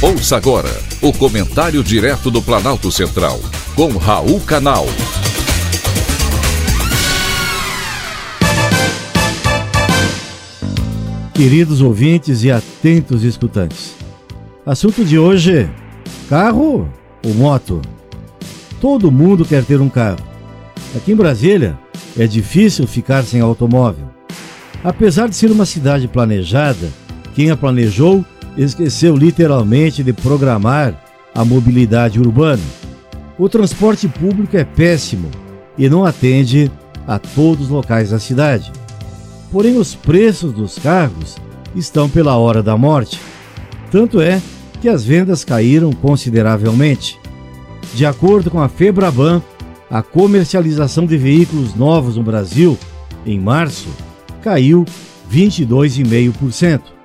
Ouça agora o comentário direto do Planalto Central, com Raul Canal. Queridos ouvintes e atentos escutantes. Assunto de hoje: carro ou moto? Todo mundo quer ter um carro. Aqui em Brasília é difícil ficar sem automóvel. Apesar de ser uma cidade planejada, quem a planejou esqueceu literalmente de programar a mobilidade urbana. O transporte público é péssimo e não atende a todos os locais da cidade. Porém, os preços dos carros estão pela hora da morte. Tanto é que as vendas caíram consideravelmente. De acordo com a Febraban, a comercialização de veículos novos no Brasil, em março, caiu 22,5%.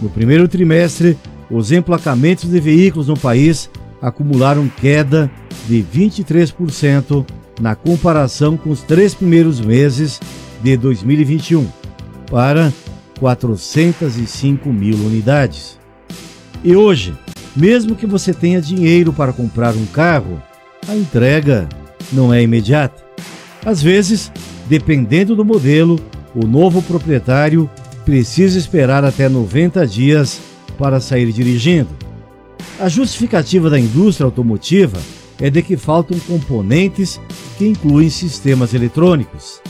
No primeiro trimestre, os emplacamentos de veículos no país acumularam queda de 23% na comparação com os três primeiros meses de 2021, para 405 mil unidades. E hoje, mesmo que você tenha dinheiro para comprar um carro, a entrega não é imediata. Às vezes, dependendo do modelo, o novo proprietário precisa esperar até 90 dias para sair dirigindo. A justificativa da indústria automotiva é de que faltam componentes que incluem sistemas eletrônicos.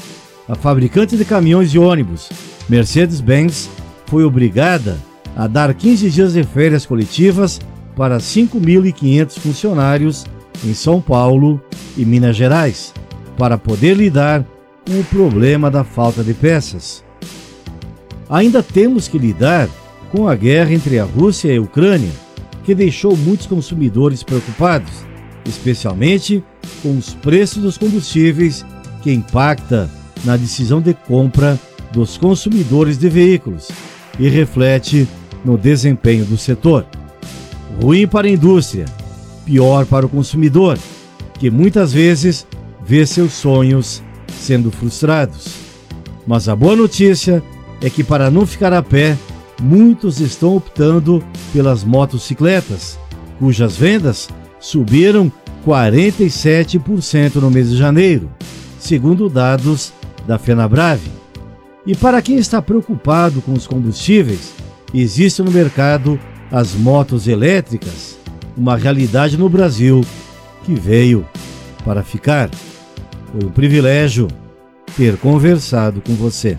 A fabricante de caminhões e ônibus, Mercedes-Benz, foi obrigada a dar 15 dias de férias coletivas para 5.500 funcionários em São Paulo e Minas Gerais, para poder lidar com o problema da falta de peças ainda temos que lidar com a guerra entre a Rússia e a Ucrânia, que deixou muitos consumidores preocupados, especialmente com os preços dos combustíveis, que impacta na decisão de compra dos consumidores de veículos e reflete no desempenho do setor. Ruim para a indústria, pior para o consumidor, que muitas vezes vê seus sonhos sendo frustrados. Mas a boa notícia é que, para não ficar a pé, muitos estão optando pelas motocicletas, cujas vendas subiram 47% no mês de janeiro, segundo dados da FenaBrave. E para quem está preocupado com os combustíveis, existe no mercado as motos elétricas, uma realidade no Brasil que veio para ficar. Foi um privilégio ter conversado com você.